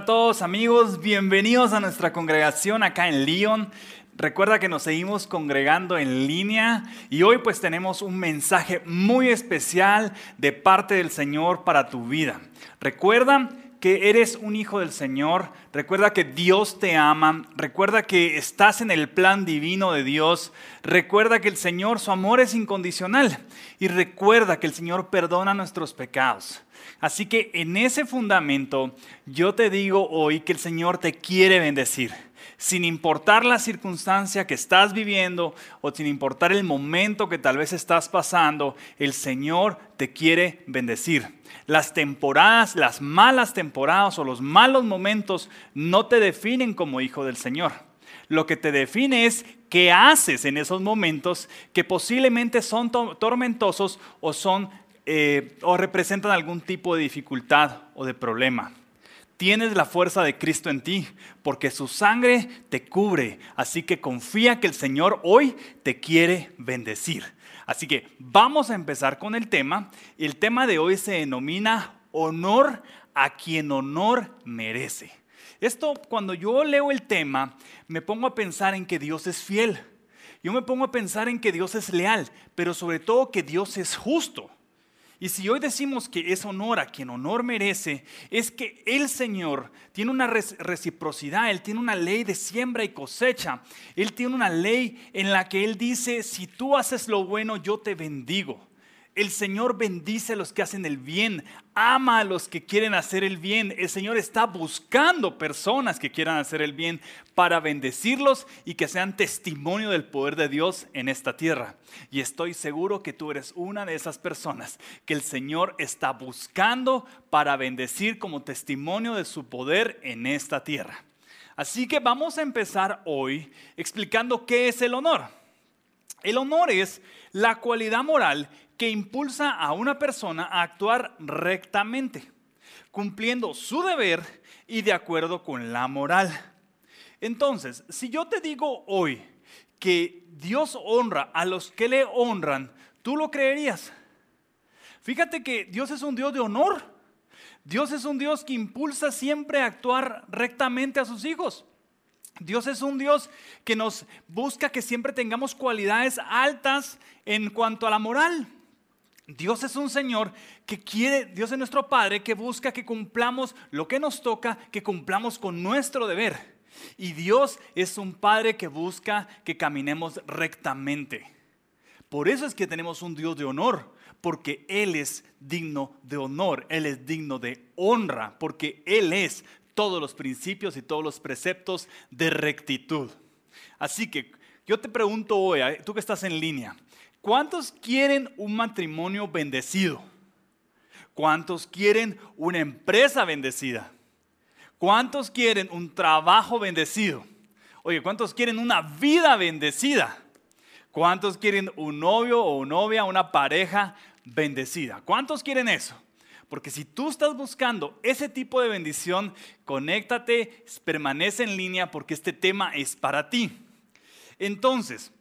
A todos amigos, bienvenidos a nuestra congregación acá en Lyon. Recuerda que nos seguimos congregando en línea y hoy pues tenemos un mensaje muy especial de parte del Señor para tu vida. Recuerda que eres un hijo del Señor, recuerda que Dios te ama, recuerda que estás en el plan divino de Dios, recuerda que el Señor, su amor es incondicional y recuerda que el Señor perdona nuestros pecados. Así que en ese fundamento yo te digo hoy que el Señor te quiere bendecir. Sin importar la circunstancia que estás viviendo o sin importar el momento que tal vez estás pasando, el Señor te quiere bendecir. Las temporadas, las malas temporadas o los malos momentos no te definen como hijo del Señor. Lo que te define es qué haces en esos momentos que posiblemente son tormentosos o son eh, o representan algún tipo de dificultad o de problema. Tienes la fuerza de Cristo en ti, porque su sangre te cubre. Así que confía que el Señor hoy te quiere bendecir. Así que vamos a empezar con el tema. El tema de hoy se denomina honor a quien honor merece. Esto, cuando yo leo el tema, me pongo a pensar en que Dios es fiel. Yo me pongo a pensar en que Dios es leal, pero sobre todo que Dios es justo. Y si hoy decimos que es honor a quien honor merece, es que el Señor tiene una reciprocidad, Él tiene una ley de siembra y cosecha, Él tiene una ley en la que Él dice, si tú haces lo bueno, yo te bendigo. El Señor bendice a los que hacen el bien, ama a los que quieren hacer el bien. El Señor está buscando personas que quieran hacer el bien para bendecirlos y que sean testimonio del poder de Dios en esta tierra. Y estoy seguro que tú eres una de esas personas que el Señor está buscando para bendecir como testimonio de su poder en esta tierra. Así que vamos a empezar hoy explicando qué es el honor. El honor es la cualidad moral que impulsa a una persona a actuar rectamente, cumpliendo su deber y de acuerdo con la moral. Entonces, si yo te digo hoy que Dios honra a los que le honran, ¿tú lo creerías? Fíjate que Dios es un Dios de honor. Dios es un Dios que impulsa siempre a actuar rectamente a sus hijos. Dios es un Dios que nos busca que siempre tengamos cualidades altas en cuanto a la moral. Dios es un Señor que quiere, Dios es nuestro Padre que busca que cumplamos lo que nos toca, que cumplamos con nuestro deber. Y Dios es un Padre que busca que caminemos rectamente. Por eso es que tenemos un Dios de honor, porque Él es digno de honor, Él es digno de honra, porque Él es todos los principios y todos los preceptos de rectitud. Así que yo te pregunto hoy, tú que estás en línea, ¿Cuántos quieren un matrimonio bendecido? ¿Cuántos quieren una empresa bendecida? ¿Cuántos quieren un trabajo bendecido? Oye, ¿cuántos quieren una vida bendecida? ¿Cuántos quieren un novio o una novia, una pareja bendecida? ¿Cuántos quieren eso? Porque si tú estás buscando ese tipo de bendición, conéctate, permanece en línea porque este tema es para ti. Entonces,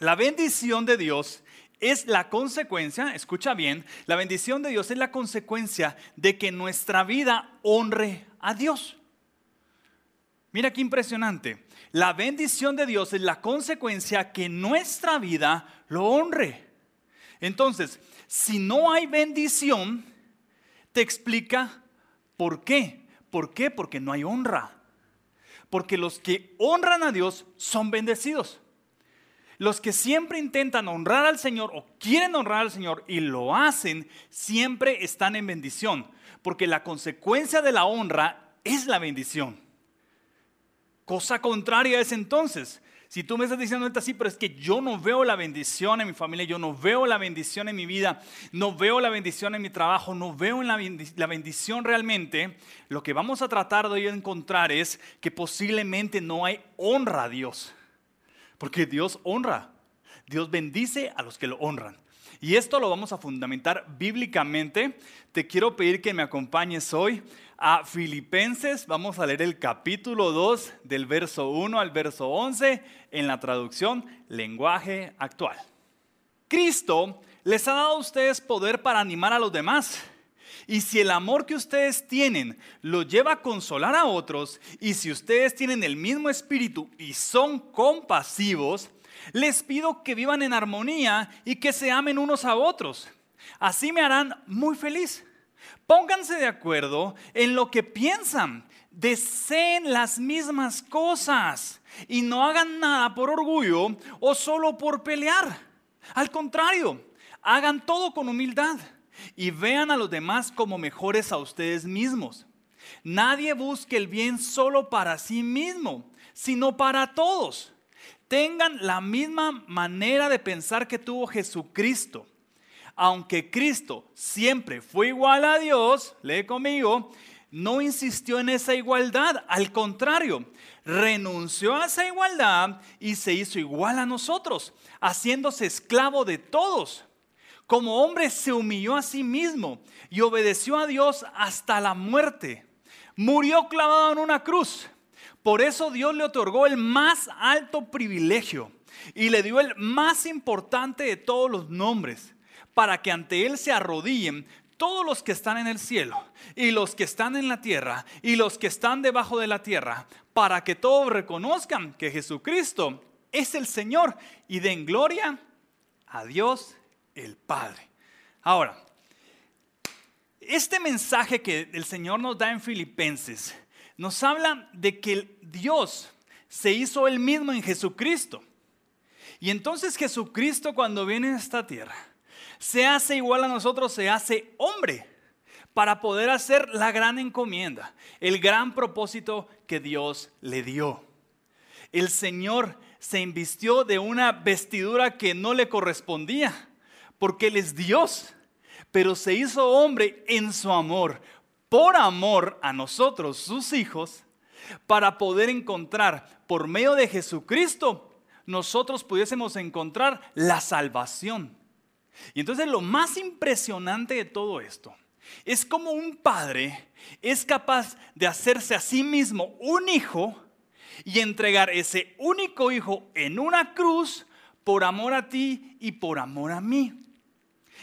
la bendición de Dios es la consecuencia, escucha bien, la bendición de Dios es la consecuencia de que nuestra vida honre a Dios. Mira qué impresionante. La bendición de Dios es la consecuencia que nuestra vida lo honre. Entonces, si no hay bendición, te explica por qué. ¿Por qué? Porque no hay honra. Porque los que honran a Dios son bendecidos. Los que siempre intentan honrar al Señor o quieren honrar al Señor y lo hacen, siempre están en bendición, porque la consecuencia de la honra es la bendición. Cosa contraria es entonces, si tú me estás diciendo ahorita sí, pero es que yo no veo la bendición en mi familia, yo no veo la bendición en mi vida, no veo la bendición en mi trabajo, no veo la, bendición realmente, lo que vamos a tratar de encontrar es que posiblemente no hay honra a Dios. Porque Dios honra, Dios bendice a los que lo honran. Y esto lo vamos a fundamentar bíblicamente. Te quiero pedir que me acompañes hoy a Filipenses. Vamos a leer el capítulo 2 del verso 1 al verso 11 en la traducción lenguaje actual. Cristo les ha dado a ustedes poder para animar a los demás Y si el amor que ustedes tienen lo lleva a consolar a otros, y si ustedes tienen el mismo espíritu y son compasivos, les pido que vivan en armonía y que se amen unos a otros. Así me harán muy feliz. Pónganse de acuerdo en lo que piensan. Deseen las mismas cosas y no hagan nada por orgullo o solo por pelear. Al contrario, hagan todo con humildad y vean a los demás como mejores a ustedes mismos. Nadie busque el bien solo para sí mismo, sino para todos. Tengan la misma manera de pensar que tuvo Jesucristo. Aunque Cristo siempre fue igual a Dios, lee conmigo, no insistió en esa igualdad, al contrario, renunció a esa igualdad y se hizo igual a nosotros, haciéndose esclavo de todos como hombre se humilló a sí mismo y obedeció a Dios hasta la muerte. Murió clavado en una cruz. Por eso Dios le otorgó el más alto privilegio y le dio el más importante de todos los nombres, para que ante Él se arrodillen todos los que están en el cielo y los que están en la tierra y los que están debajo de la tierra, para que todos reconozcan que Jesucristo es el Señor y den gloria a Dios el Padre. Ahora, este mensaje que el Señor nos da en Filipenses nos habla de que Dios se hizo él mismo en Jesucristo. Y entonces Jesucristo cuando viene a esta tierra, se hace igual a nosotros, se hace hombre para poder hacer la gran encomienda, el gran propósito que Dios le dio. El Señor se invistió de una vestidura que no le correspondía porque Él es Dios, pero se hizo hombre en su amor, por amor a nosotros, sus hijos, para poder encontrar por medio de Jesucristo, nosotros pudiésemos encontrar la salvación. Y entonces lo más impresionante de todo esto es como un padre es capaz de hacerse a sí mismo un hijo y entregar ese único hijo en una cruz por amor a ti y por amor a mí.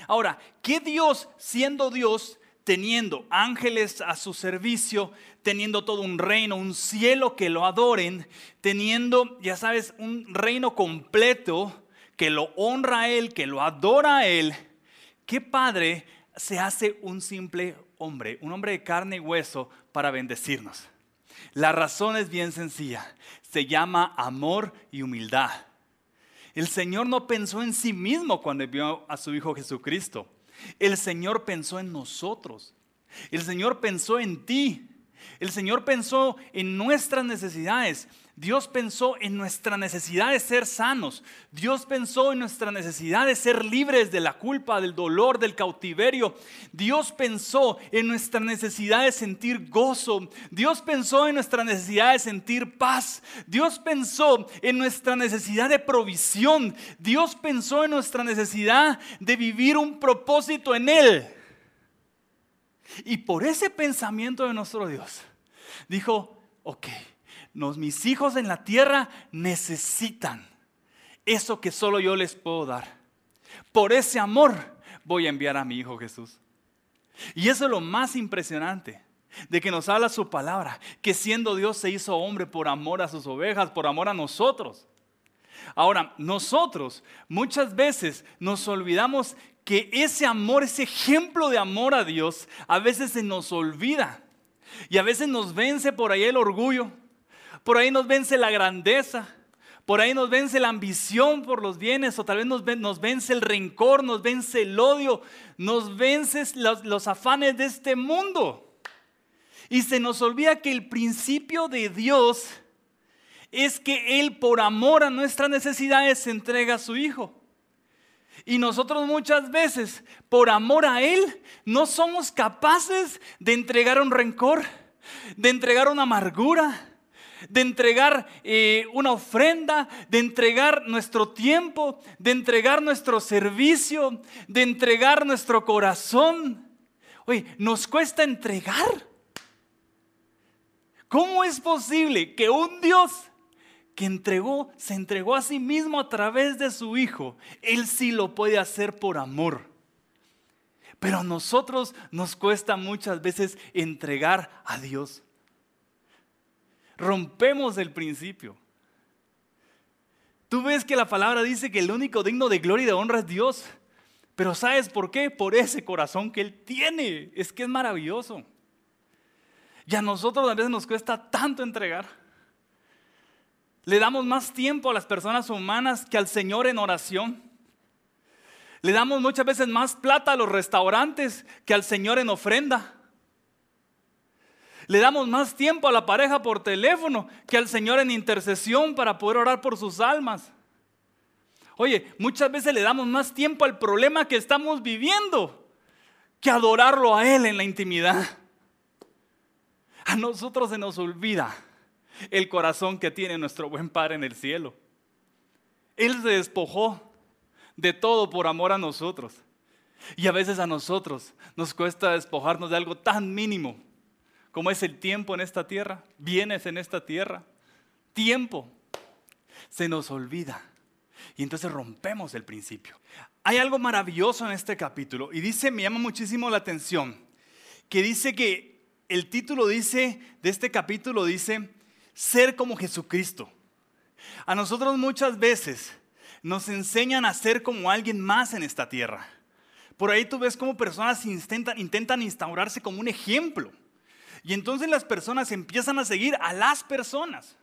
Ahora, ¿qué Dios, siendo Dios, teniendo ángeles a su servicio, teniendo todo un reino, un cielo que lo adoren, teniendo, ya sabes, un reino completo que lo honra a Él, que lo adora a Él, ¿qué padre se hace un simple hombre, un hombre de carne y hueso para bendecirnos? La razón es bien sencilla, se llama amor y humildad. El Señor no pensó en sí mismo cuando envió a su Hijo Jesucristo. El Señor pensó en nosotros. El Señor pensó en ti. El Señor pensó en nuestras necesidades. Dios pensó en nuestra necesidad de ser sanos. Dios pensó en nuestra necesidad de ser libres de la culpa, del dolor, del cautiverio. Dios pensó en nuestra necesidad de sentir gozo. Dios pensó en nuestra necesidad de sentir paz. Dios pensó en nuestra necesidad de provisión. Dios pensó en nuestra necesidad de vivir un propósito en Él. Y por ese pensamiento de nuestro Dios, dijo, ok mis hijos en la tierra necesitan eso que solo yo les puedo dar. Por ese amor voy a enviar a mi Hijo Jesús. Y eso es lo más impresionante de que nos habla su palabra, que siendo Dios se hizo hombre por amor a sus ovejas, por amor a nosotros. Ahora, nosotros muchas veces nos olvidamos que ese amor, ese ejemplo de amor a Dios, a veces se nos olvida. Y a veces nos vence por ahí el orgullo, por ahí nos vence la grandeza, por ahí nos vence la ambición por los bienes, o tal vez nos, vence el rencor, nos vence el odio, nos vence los, los afanes de este mundo. Y se nos olvida que el principio de Dios es que Él por amor a nuestras necesidades entrega a su Hijo. Y nosotros muchas veces, por amor a Él, no somos capaces de entregar un rencor, de entregar una amargura, de entregar eh, una ofrenda, de entregar nuestro tiempo, de entregar nuestro servicio, de entregar nuestro corazón. Oye, nos cuesta entregar. ¿Cómo es posible que un Dios que entregó, se entregó a sí mismo a través de su Hijo, Él sí lo puede hacer por amor? Pero a nosotros nos cuesta muchas veces entregar a Dios. Rompemos el principio. Tú ves que la palabra dice que el único digno de gloria y de honra es Dios. Pero ¿sabes por qué? Por ese corazón que Él tiene. Es que es maravilloso. Y a nosotros a veces nos cuesta tanto entregar. Le damos más tiempo a las personas humanas que al Señor en oración. Le damos muchas veces más plata a los restaurantes que al Señor en ofrenda. Le damos más tiempo a la pareja por teléfono que al Señor en intercesión para poder orar por sus almas. Oye, muchas veces le damos más tiempo al problema que estamos viviendo que adorarlo a Él en la intimidad. A nosotros se nos olvida el corazón que tiene nuestro buen Padre en el cielo. Él se despojó de todo por amor a nosotros. Y a veces a nosotros nos cuesta despojarnos de algo tan mínimo como es el tiempo en esta tierra, bienes en esta tierra, tiempo. Se nos olvida. Y entonces rompemos el principio. Hay algo maravilloso en este capítulo y dice, me llama muchísimo la atención, que dice que el título dice de este capítulo dice ser como Jesucristo. A nosotros muchas veces nos enseñan a ser como alguien más en esta tierra. Por ahí tú ves cómo personas intentan, intentan instaurarse como un ejemplo. Y entonces las personas empiezan a seguir a las personas.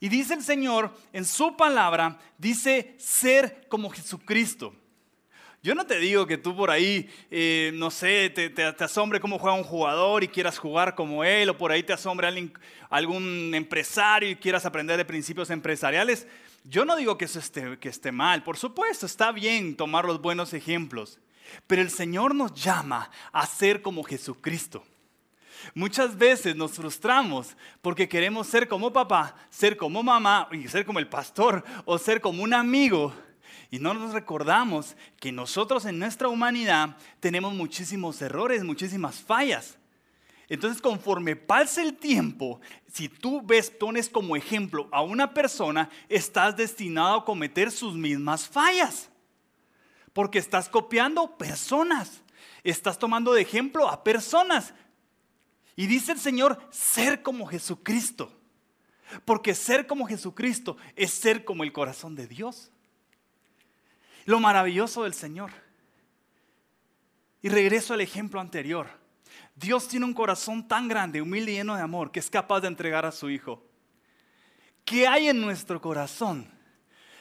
Y dice el Señor en su palabra, dice ser como Jesucristo. Yo no te digo que tú por ahí, eh, no sé, te, asombre cómo juega un jugador y quieras jugar como él, o por ahí te asombre algún empresario y quieras aprender de principios empresariales. Yo no digo que eso que esté mal, por supuesto, está bien tomar los buenos ejemplos, pero el Señor nos llama a ser como Jesucristo. Muchas veces nos frustramos porque queremos ser como papá, ser como mamá, y ser como el pastor o ser como un amigo. Y no nos recordamos que nosotros en nuestra humanidad tenemos muchísimos errores, muchísimas fallas. Entonces, conforme pasa el tiempo, si tú ves, pones como ejemplo a una persona, estás destinado a cometer sus mismas fallas. Porque estás copiando personas. Estás tomando de ejemplo a personas. Y dice el Señor, ser como Jesucristo. Porque ser como Jesucristo es ser como el corazón de Dios. Lo maravilloso del Señor. Y regreso al ejemplo anterior. Dios tiene un corazón tan grande, humilde y lleno de amor que es capaz de entregar a su Hijo. ¿Qué hay en nuestro corazón?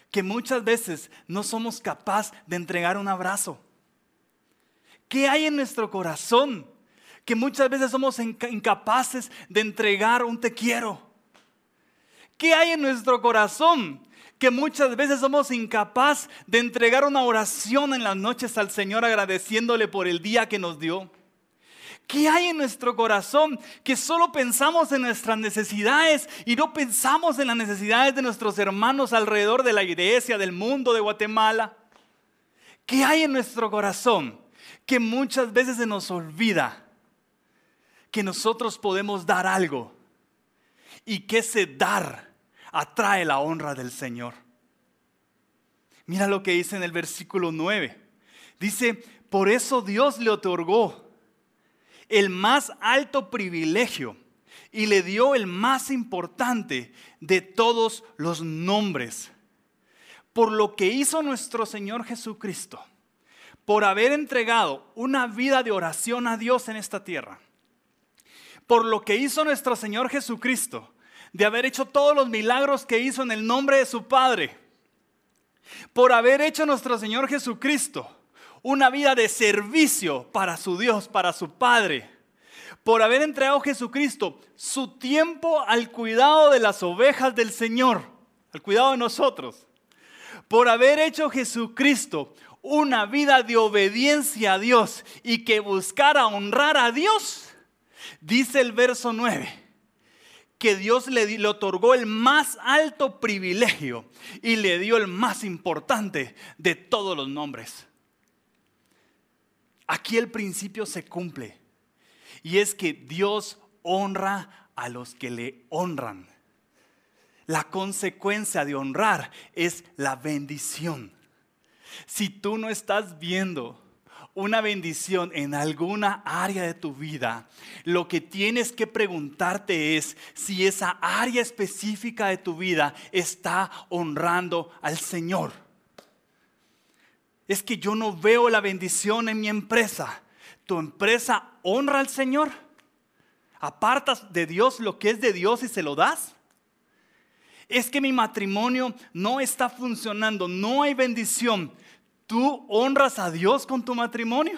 Que muchas veces no somos capaces de entregar un abrazo. ¿Qué hay en nuestro corazón? Que muchas veces somos incapaces de entregar un te quiero. ¿Qué hay en nuestro corazón? Que muchas veces somos incapaces de entregar una oración en las noches al Señor agradeciéndole por el día que nos dio. ¿Qué hay en nuestro corazón que solo pensamos en nuestras necesidades y no pensamos en las necesidades de nuestros hermanos alrededor de la iglesia, del mundo, de Guatemala? ¿Qué hay en nuestro corazón que muchas veces se nos olvida que nosotros podemos dar algo y que ese dar atrae la honra del Señor? Mira lo que dice en el versículo 9. Dice, por eso Dios le otorgó el más alto privilegio y le dio el más importante de todos los nombres. Por lo que hizo nuestro Señor Jesucristo, por haber entregado una vida de oración a Dios en esta tierra, por lo que hizo nuestro Señor Jesucristo, de haber hecho todos los milagros que hizo en el nombre de su Padre, por haber hecho nuestro Señor Jesucristo una vida de servicio para su Dios, para su Padre, por haber entregado Jesucristo su tiempo al cuidado de las ovejas del Señor, al cuidado de nosotros, por haber hecho Jesucristo una vida de obediencia a Dios y que buscara honrar a Dios, dice el verso 9 que Dios le, otorgó el más alto privilegio y le dio el más importante de todos los nombres. Aquí el principio se cumple. Y es que Dios honra a los que le honran. La consecuencia de honrar es la bendición. Si tú no estás viendo una bendición en alguna área de tu vida, lo que tienes que preguntarte es si esa área específica de tu vida está honrando al Señor. Es que yo no veo la bendición en mi empresa. ¿Tu empresa honra al Señor? ¿Apartas de Dios lo que es de Dios y se lo das? Es que mi matrimonio no está funcionando, no hay bendición. ¿Tú honras a Dios con tu matrimonio?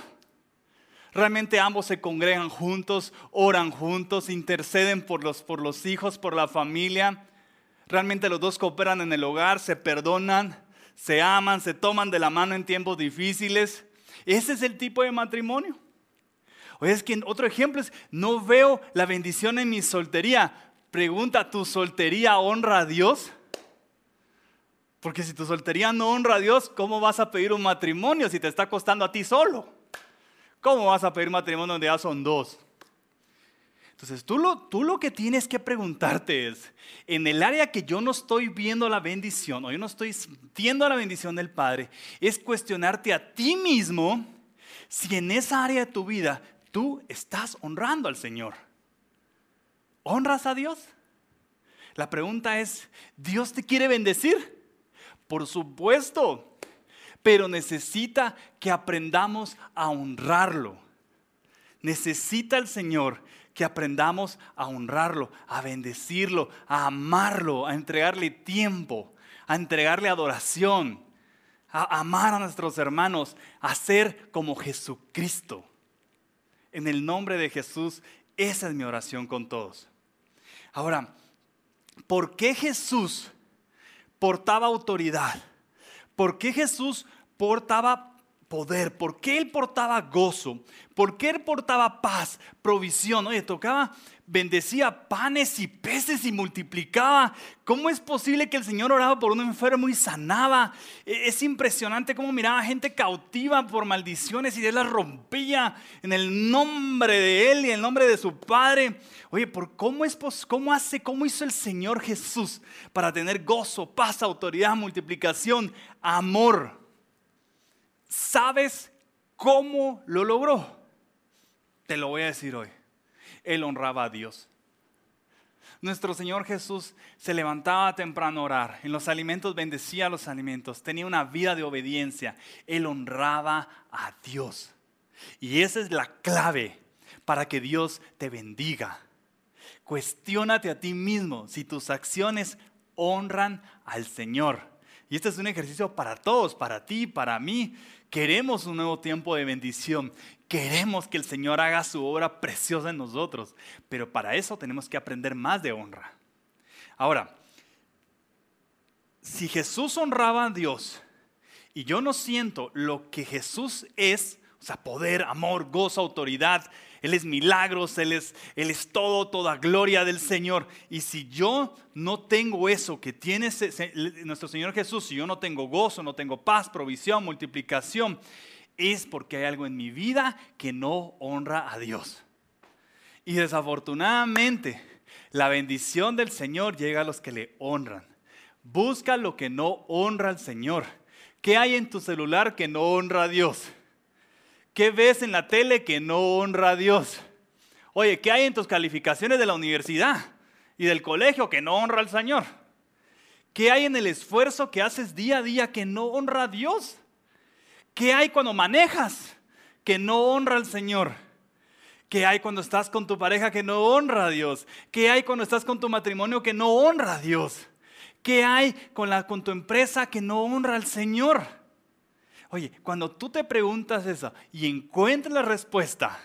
Realmente ambos se congregan juntos, oran juntos, interceden por los, por los hijos, por la familia. Realmente los dos cooperan en el hogar, se perdonan, se aman, se toman de la mano en tiempos difíciles. Ese es el tipo de matrimonio. O es que otro ejemplo es, no veo la bendición en mi soltería. Pregunta, ¿tu soltería honra a Dios? Porque si tu soltería no honra a Dios, ¿cómo vas a pedir un matrimonio si te está costando a ti solo? ¿Cómo vas a pedir matrimonio donde ya son dos? Entonces tú lo, tú lo que tienes que preguntarte es, en el área que yo no estoy viendo la bendición o yo no estoy sintiendo la bendición del Padre, es cuestionarte a ti mismo si en esa área de tu vida tú estás honrando al Señor. ¿Honras a Dios? La pregunta es, ¿Dios te quiere bendecir? Por supuesto, pero necesita que aprendamos a honrarlo. Necesita el Señor que aprendamos a honrarlo, a bendecirlo, a amarlo, a entregarle tiempo, a entregarle adoración, a amar a nuestros hermanos, a ser como Jesucristo. En el nombre de Jesús, esa es mi oración con todos. Ahora, ¿por qué Jesús portaba autoridad? ¿Por qué Jesús portaba poder? ¿Por qué Él portaba gozo? ¿Por qué Él portaba paz, provisión? Oye, tocaba, bendecía panes y peces y multiplicaba. ¿Cómo es posible que el Señor oraba por un enfermo y sanaba? E, es impresionante cómo miraba gente cautiva por maldiciones y Él las rompía en el nombre de Él y en el nombre de su Padre. Oye, ¿por cómo, es, ¿cómo hace, cómo hizo el Señor Jesús para tener gozo, paz, autoridad, multiplicación, amor? ¿Sabes cómo lo logró? Te lo voy a decir hoy. Él honraba a Dios. Nuestro Señor Jesús se levantaba temprano a orar. En los alimentos bendecía los alimentos. Tenía una vida de obediencia. Él honraba a Dios. Y esa es la clave para que Dios te bendiga. Cuestiónate a ti mismo si tus acciones honran al Señor. Y este es un ejercicio para todos, para ti, para mí. Queremos un nuevo tiempo de bendición. Queremos que el Señor haga su obra preciosa en nosotros. Pero para eso tenemos que aprender más de honra. Ahora, si Jesús honraba a Dios y yo no siento lo que Jesús es, o sea, poder, amor, gozo, autoridad, él es milagros, Él es, Él es todo, toda gloria del Señor. Y si yo no tengo eso que tiene nuestro Señor Jesús, si yo no tengo gozo, no tengo paz, provisión, multiplicación, es porque hay algo en mi vida que no honra a Dios. Y desafortunadamente, la bendición del Señor llega a los que le honran. Busca lo que no honra al Señor. ¿Qué hay en tu celular que no honra a Dios? ¿Qué ves en la tele que no honra a Dios? Oye, ¿qué hay en tus calificaciones de la universidad y del colegio que no honra al Señor? ¿Qué hay en el esfuerzo que haces día a día que no honra a Dios? ¿Qué hay cuando manejas que no honra al Señor? ¿Qué hay cuando estás con tu pareja que no honra a Dios? ¿Qué hay cuando estás con tu matrimonio que no honra a Dios? ¿Qué hay con, la, con tu empresa que no honra al Señor? Oye, cuando tú te preguntas eso y encuentras la respuesta,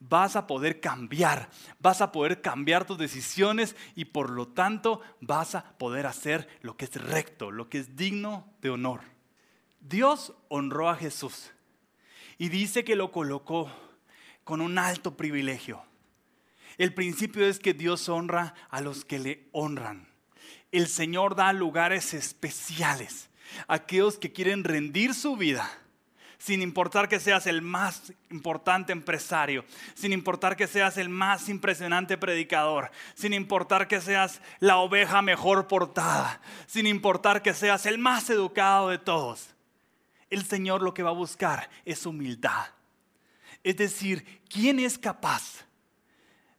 vas a poder cambiar, vas a poder cambiar tus decisiones y por lo tanto vas a poder hacer lo que es recto, lo que es digno de honor. Dios honró a Jesús y dice que lo colocó con un alto privilegio. El principio es que Dios honra a los que le honran. El Señor da lugares especiales aquellos que quieren rendir su vida, sin importar que seas el más importante empresario, sin importar que seas el más impresionante predicador, sin importar que seas la oveja mejor portada, sin importar que seas el más educado de todos. El Señor lo que va a buscar es humildad. Es decir, ¿quién es capaz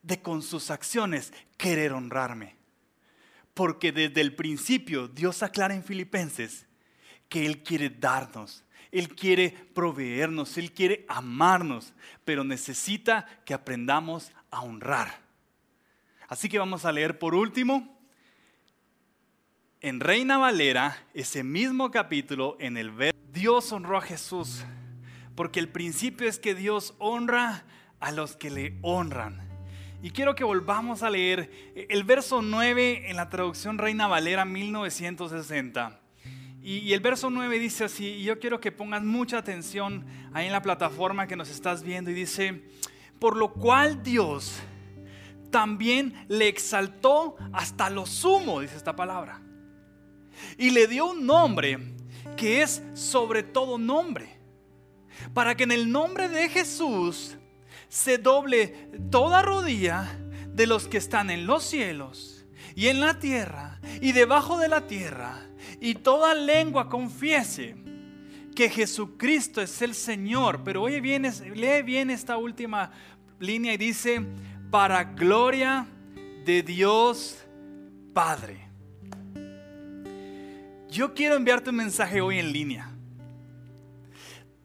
de con sus acciones querer honrarme? Porque desde el principio Dios aclara en Filipenses que Él quiere darnos, Él quiere proveernos, Él quiere amarnos, pero necesita que aprendamos a honrar. Así que vamos a leer por último en Reina Valera, ese mismo capítulo, en el ver, Dios honró a Jesús, porque el principio es que Dios honra a los que le honran. Y quiero que volvamos a leer el verso 9 en la traducción Reina Valera 1960. Y, el verso 9 dice así, y yo quiero que pongas mucha atención ahí en la plataforma que nos estás viendo, y dice, por lo cual Dios también le exaltó hasta lo sumo, dice esta palabra y le dio un nombre que es sobre todo nombre, para que en el nombre de Jesús se doble toda rodilla de los que están en los cielos y en la tierra y debajo de la tierra, y toda lengua confiese que Jesucristo es el Señor. Pero oye bien, lee bien esta última línea y dice, para gloria de Dios Padre. Yo quiero enviarte un mensaje hoy en línea.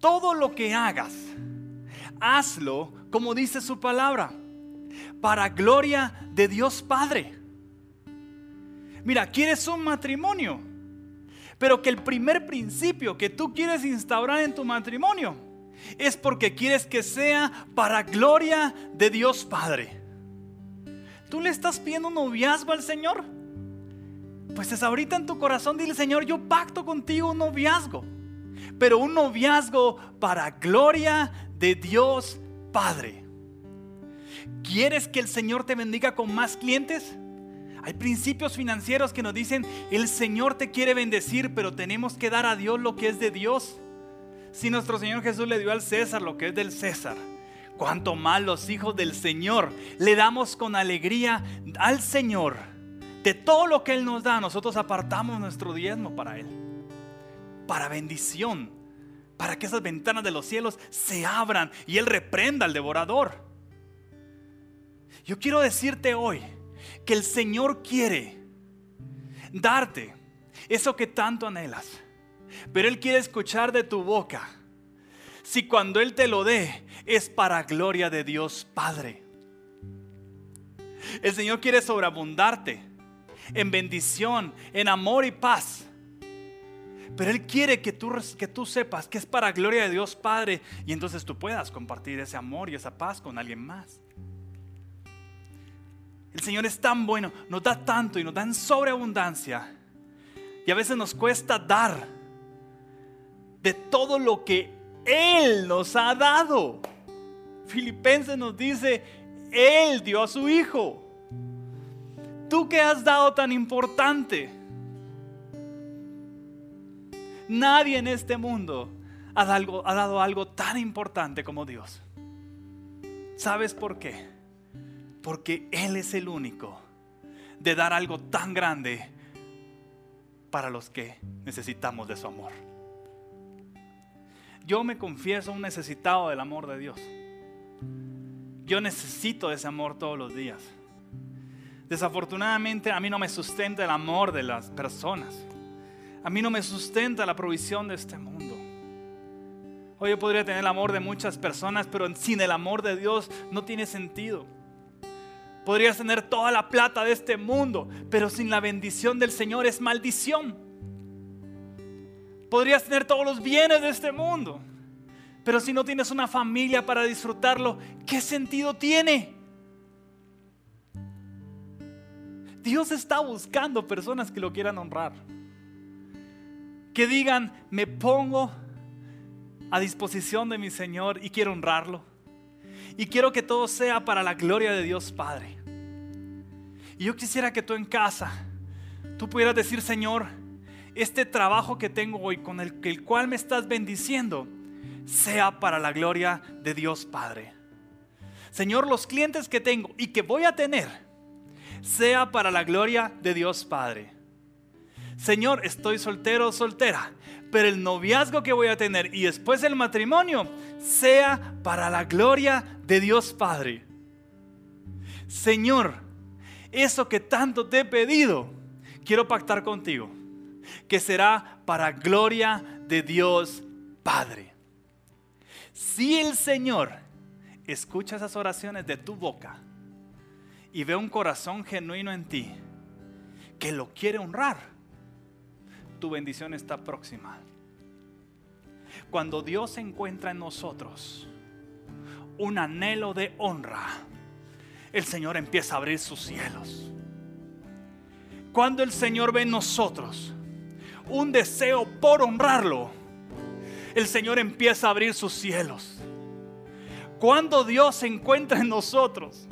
Todo lo que hagas, hazlo como dice su palabra, para gloria de Dios Padre. Mira, quieres un matrimonio, pero que el primer principio que tú quieres instaurar en tu matrimonio es porque quieres que sea para gloria de Dios Padre. ¿Tú le estás pidiendo noviazgo al Señor? Pues es ahorita en tu corazón dile, Señor, yo pacto contigo un noviazgo, pero un noviazgo para gloria de Dios Padre. ¿Quieres que el Señor te bendiga con más clientes? Hay principios financieros que nos dicen, el Señor te quiere bendecir, pero tenemos que dar a Dios lo que es de Dios. Si nuestro Señor Jesús le dio al César lo que es del César, cuanto más los hijos del Señor le damos con alegría al Señor de todo lo que Él nos da, nosotros apartamos nuestro diezmo para Él. Para bendición. Para que esas ventanas de los cielos se abran y Él reprenda al devorador. Yo quiero decirte hoy que el Señor quiere darte eso que tanto anhelas. Pero Él quiere escuchar de tu boca. Si cuando Él te lo dé es para gloria de Dios Padre. El Señor quiere sobreabundarte en bendición, en amor y paz. Pero Él quiere que tú, que tú sepas que es para gloria de Dios Padre y entonces tú puedas compartir ese amor y esa paz con alguien más. El Señor es tan bueno, nos da tanto y nos da en sobreabundancia. Y a veces nos cuesta dar de todo lo que Él nos ha dado. Filipenses nos dice, Él dio a su Hijo. ¿Tú qué has dado tan importante? Nadie en este mundo ha dado, ha dado algo tan importante como Dios. ¿Sabes por qué? Porque Él es el único de dar algo tan grande para los que necesitamos de su amor. Yo me confieso un necesitado del amor de Dios. Yo necesito ese amor todos los días. Desafortunadamente a mí no me sustenta el amor de las personas. A mí no me sustenta la provisión de este mundo. Hoy yo podría tener el amor de muchas personas, pero sin el amor de Dios no tiene sentido. Podrías tener toda la plata de este mundo, pero sin la bendición del Señor es maldición. Podrías tener todos los bienes de este mundo, pero si no tienes una familia para disfrutarlo, ¿qué sentido tiene? Dios está buscando personas que lo quieran honrar. Que digan, me pongo a disposición de mi Señor y quiero honrarlo. Y quiero que todo sea para la gloria de Dios Padre. Y yo quisiera que tú en casa, tú pudieras decir, Señor, este trabajo que tengo hoy con el, el cual me estás bendiciendo, sea para la gloria de Dios Padre. Señor, los clientes que tengo y que voy a tener, sea para la gloria de Dios Padre. Señor, estoy soltero o soltera, pero el noviazgo que voy a tener y después el matrimonio sea para la gloria de Dios Padre. Señor, eso que tanto te he pedido, quiero pactar contigo, que será para gloria de Dios Padre. Si el Señor escucha esas oraciones de tu boca y ve un corazón genuino en ti que lo quiere honrar, tu bendición está próxima. Cuando Dios encuentra en nosotros un anhelo de honra, el Señor empieza a abrir sus cielos. Cuando el Señor ve en nosotros un deseo por honrarlo, el Señor empieza a abrir sus cielos. Cuando Dios encuentra en nosotros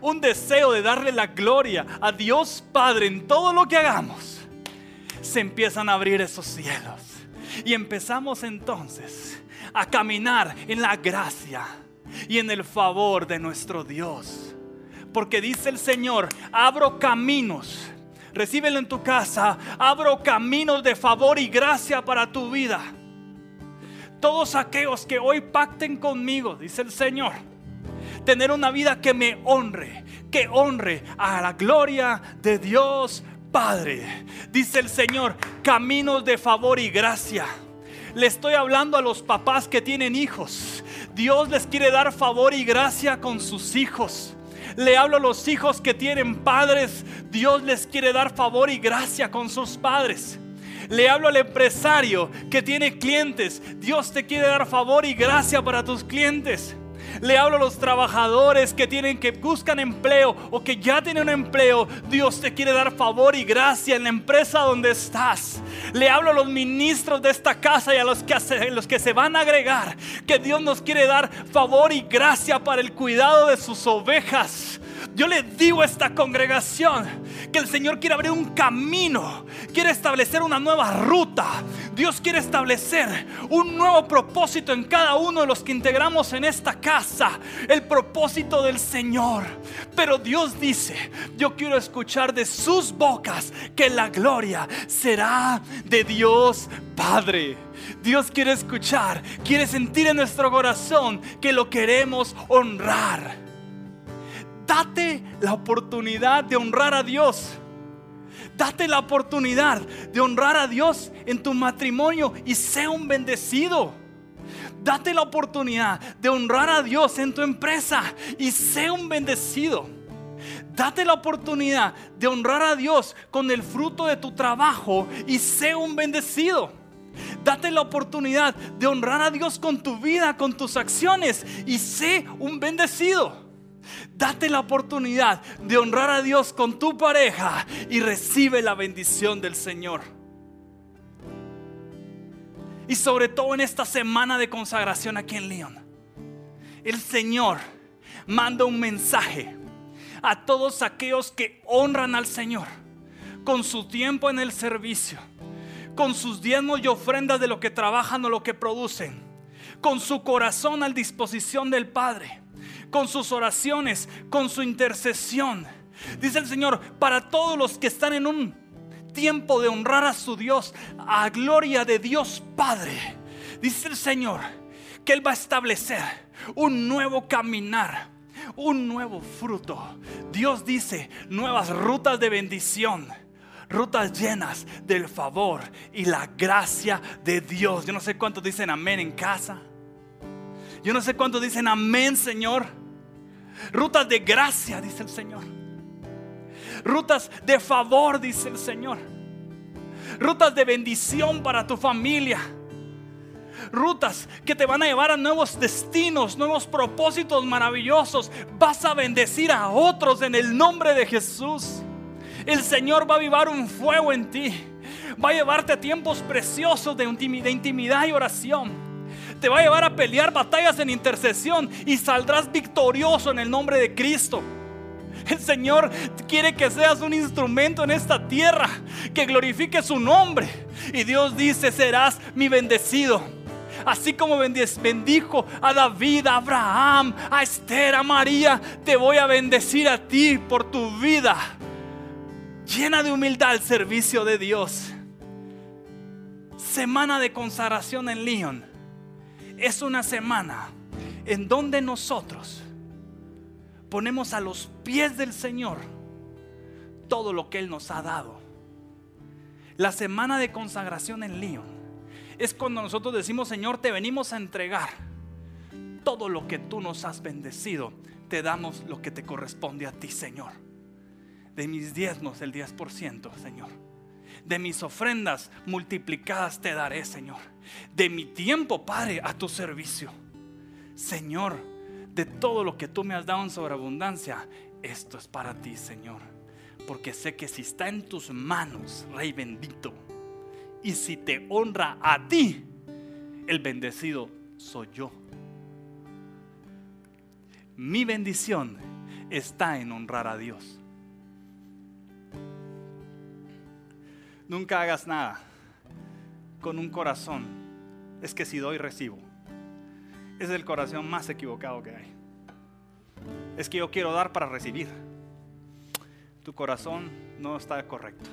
un deseo de darle la gloria a Dios Padre en todo lo que hagamos, se empiezan a abrir esos cielos. Y empezamos entonces a caminar en la gracia y en el favor de nuestro Dios. Porque dice el Señor, abro caminos. Recíbelo en tu casa. Abro caminos de favor y gracia para tu vida. Todos aquellos que hoy pacten conmigo, dice el Señor, tener una vida que me honre, que honre a la gloria de Dios Padre, dice el Señor, caminos de favor y gracia. Le estoy hablando a los papás que tienen hijos. Dios les quiere dar favor y gracia con sus hijos. Le hablo a los hijos que tienen padres. Dios les quiere dar favor y gracia con sus padres. Le hablo al empresario que tiene clientes. Dios te quiere dar favor y gracia para tus clientes. Le hablo a los trabajadores que tienen que buscan empleo o que ya tienen un empleo. Dios te quiere dar favor y gracia en la empresa donde estás. Le hablo a los ministros de esta casa y a los que, los que se van a agregar que Dios nos quiere dar favor y gracia para el cuidado de sus ovejas. Yo le digo a esta congregación que el Señor quiere abrir un camino, quiere establecer una nueva ruta. Dios quiere establecer un nuevo propósito en cada uno de los que integramos en esta casa, el propósito del Señor. Pero Dios dice, yo quiero escuchar de sus bocas que la gloria será de Dios Padre. Dios quiere escuchar, quiere sentir en nuestro corazón que lo queremos honrar date la oportunidad de honrar a Dios. Date la oportunidad de honrar a Dios en tu matrimonio y sea un bendecido. Date la oportunidad de honrar a Dios en tu empresa y sea un bendecido. Date la oportunidad de honrar a Dios con el fruto de tu trabajo y sea un bendecido. Date la oportunidad de honrar a Dios con tu vida, con tus acciones y sé un bendecido. Date la oportunidad de honrar a Dios con tu pareja y recibe la bendición del Señor. Y sobre todo en esta semana de consagración aquí en León, el Señor manda un mensaje a todos aquellos que honran al Señor con su tiempo en el servicio, con sus diezmos y ofrendas de lo que trabajan o lo que producen, con su corazón a disposición del Padre con sus oraciones, con su intercesión. Dice el Señor, para todos los que están en un tiempo de honrar a su Dios, a gloria de Dios Padre. Dice el Señor que Él va a establecer un nuevo caminar, un nuevo fruto. Dios dice nuevas rutas de bendición rutas llenas del favor y la gracia de Dios. Yo no sé cuántos dicen amén en casa. Yo no sé cuántos dicen amén, Señor. Rutas de gracia, dice el Señor. Rutas de favor, dice el Señor. Rutas de bendición para tu familia. Rutas que te van a llevar a nuevos destinos, nuevos propósitos maravillosos. Vas a bendecir a otros en el nombre de Jesús. El Señor va a avivar un fuego en ti. Va a llevarte a tiempos preciosos de intimidad y oración te va a llevar a pelear batallas en intercesión y saldrás victorioso en el nombre de Cristo. El Señor quiere que seas un instrumento en esta tierra, que glorifique su nombre. Y Dios dice, serás mi bendecido. Así como bendijo a David, a Abraham, a Esther, a María, te voy a bendecir a ti por tu vida. Llena de humildad al servicio de Dios. semana de consagración en León es una semana en donde nosotros ponemos a los pies del Señor todo lo que Él nos ha dado. La semana de consagración en León es cuando nosotros decimos, Señor, te venimos a entregar todo lo que tú nos has bendecido. Te damos lo que te corresponde a ti, Señor. De mis diezmos el 10%, Señor de mis ofrendas multiplicadas te daré, Señor. De mi tiempo, Padre, a tu servicio. Señor, de todo lo que tú me has dado en sobreabundancia, esto es para ti, Señor. Porque sé que si está en tus manos, Rey bendito, y si te honra a ti, el bendecido soy yo. Mi bendición está en honrar a Dios. Nunca hagas nada con un corazón. Es que si doy, recibo. Es el corazón más equivocado que hay. Es que yo quiero dar para recibir. Tu corazón no está correcto.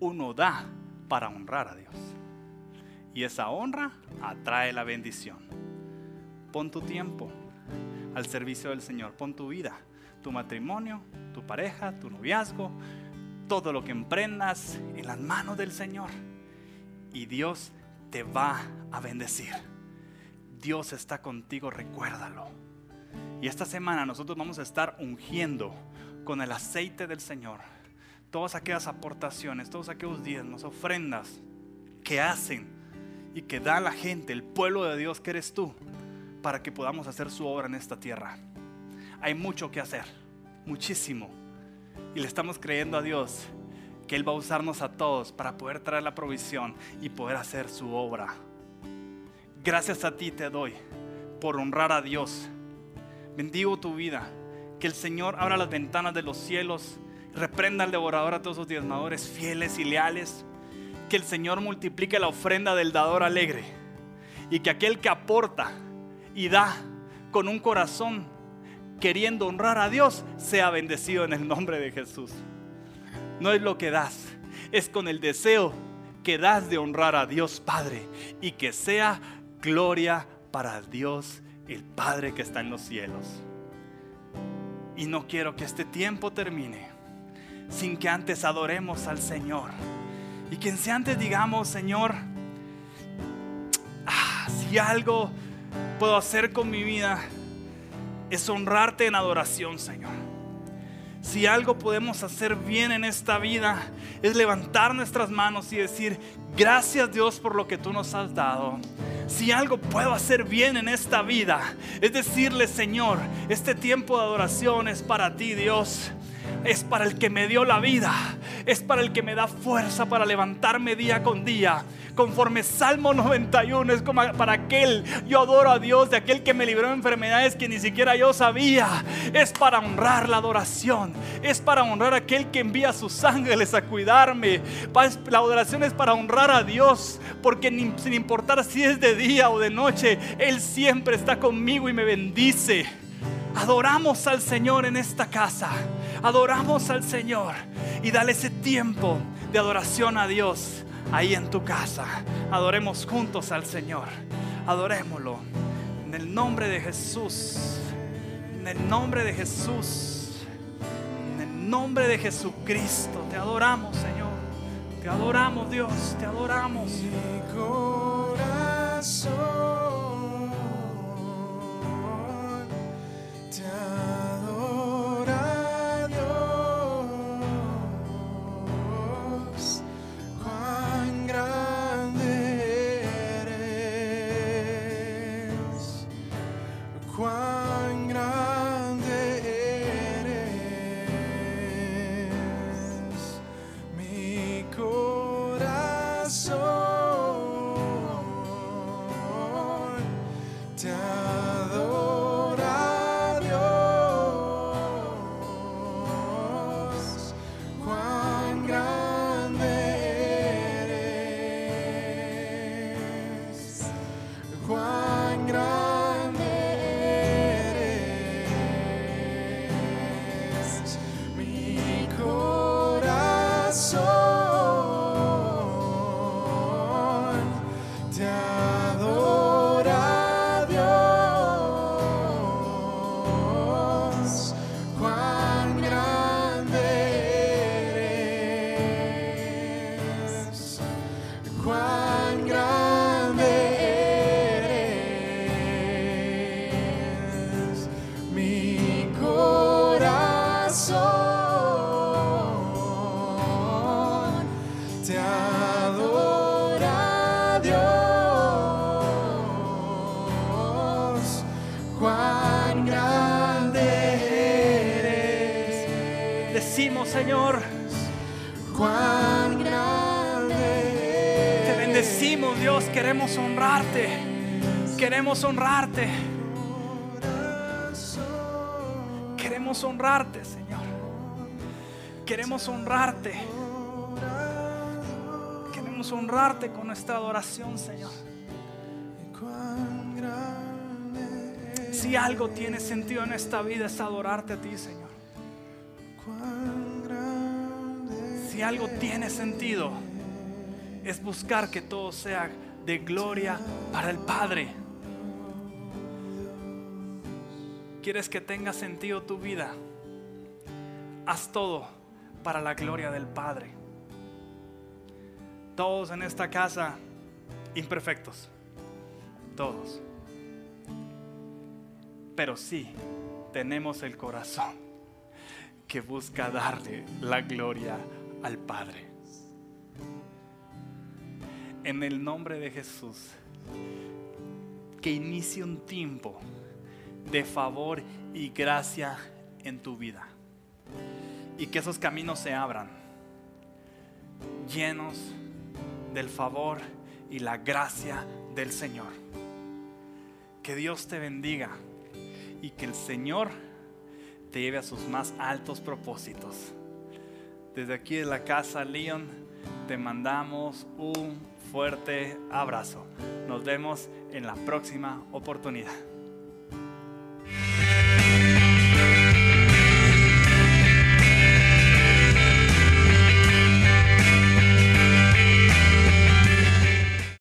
Uno da para honrar a Dios. Y esa honra atrae la bendición. Pon tu tiempo al servicio del Señor. Pon tu vida, tu matrimonio, tu pareja, tu noviazgo, todo lo que emprendas en las manos del Señor y Dios te va a bendecir. Dios está contigo, recuérdalo. Y esta semana nosotros vamos a estar ungiendo con el aceite del Señor todas aquellas aportaciones, todos aquellos diezmos, ofrendas que hacen y que da la gente, el pueblo de Dios que eres tú, para que podamos hacer su obra en esta tierra. Hay mucho que hacer, muchísimo y le estamos creyendo a Dios que Él va a usarnos a todos para poder traer la provisión y poder hacer su obra. Gracias a ti te doy por honrar a Dios. Bendigo tu vida. Que el Señor abra las ventanas de los cielos, reprenda al devorador a todos sus diezmadores fieles y leales. Que el Señor multiplique la ofrenda del dador alegre. Y que aquel que aporta y da con un corazón queriendo honrar a Dios, sea bendecido en el nombre de Jesús. No es lo que das, es con el deseo que das de honrar a Dios Padre y que sea gloria para Dios el Padre que está en los cielos. Y no quiero que este tiempo termine sin que antes adoremos al Señor. Y que si antes digamos, Señor, ah, si algo puedo hacer con mi vida, es honrarte en adoración, Señor. Si algo podemos hacer bien en esta vida, es levantar nuestras manos y decir, gracias Dios por lo que tú nos has dado. Si algo puedo hacer bien en esta vida, es decirle, Señor, este tiempo de adoración es para ti, Dios es para el que me dio la vida, es para el que me da fuerza para levantarme día con día. Conforme Salmo 91 es como para aquel, yo adoro a Dios, de aquel que me libró de enfermedades que ni siquiera yo sabía. Es para honrar la adoración, es para honrar a aquel que envía a sus ángeles a cuidarme. La adoración es para honrar a Dios, porque sin importar si es de día o de noche, Él siempre está conmigo y me bendice. Adoramos al Señor en esta casa. Adoramos al Señor. Y dale ese tiempo de adoración a Dios ahí en tu casa. Adoremos juntos al Señor. Adorémoslo. En el nombre de Jesús. En el nombre de Jesús. En el nombre de Jesucristo. Te adoramos, Señor. Te adoramos, Dios. Te adoramos. Mi corazón. Honrarte. Queremos honrarte, Señor. Queremos honrarte. Queremos honrarte con nuestra adoración, Señor. Si algo tiene sentido en esta vida es adorarte a ti, Señor. Si algo tiene sentido es buscar que todo sea de gloria para el Padre. ¿Quieres que tenga sentido tu vida? Haz todo para la gloria del Padre. Todos en esta casa imperfectos. Todos. Pero sí tenemos el corazón que busca darle la gloria al Padre. En el nombre de Jesús, que inicie un tiempo de favor y gracia en tu vida. Y que esos caminos se abran, llenos del favor y la gracia del Señor. Que Dios te bendiga y que el Señor te lleve a sus más altos propósitos. Desde aquí de la casa Leon te mandamos un fuerte abrazo. Nos vemos en la próxima oportunidad.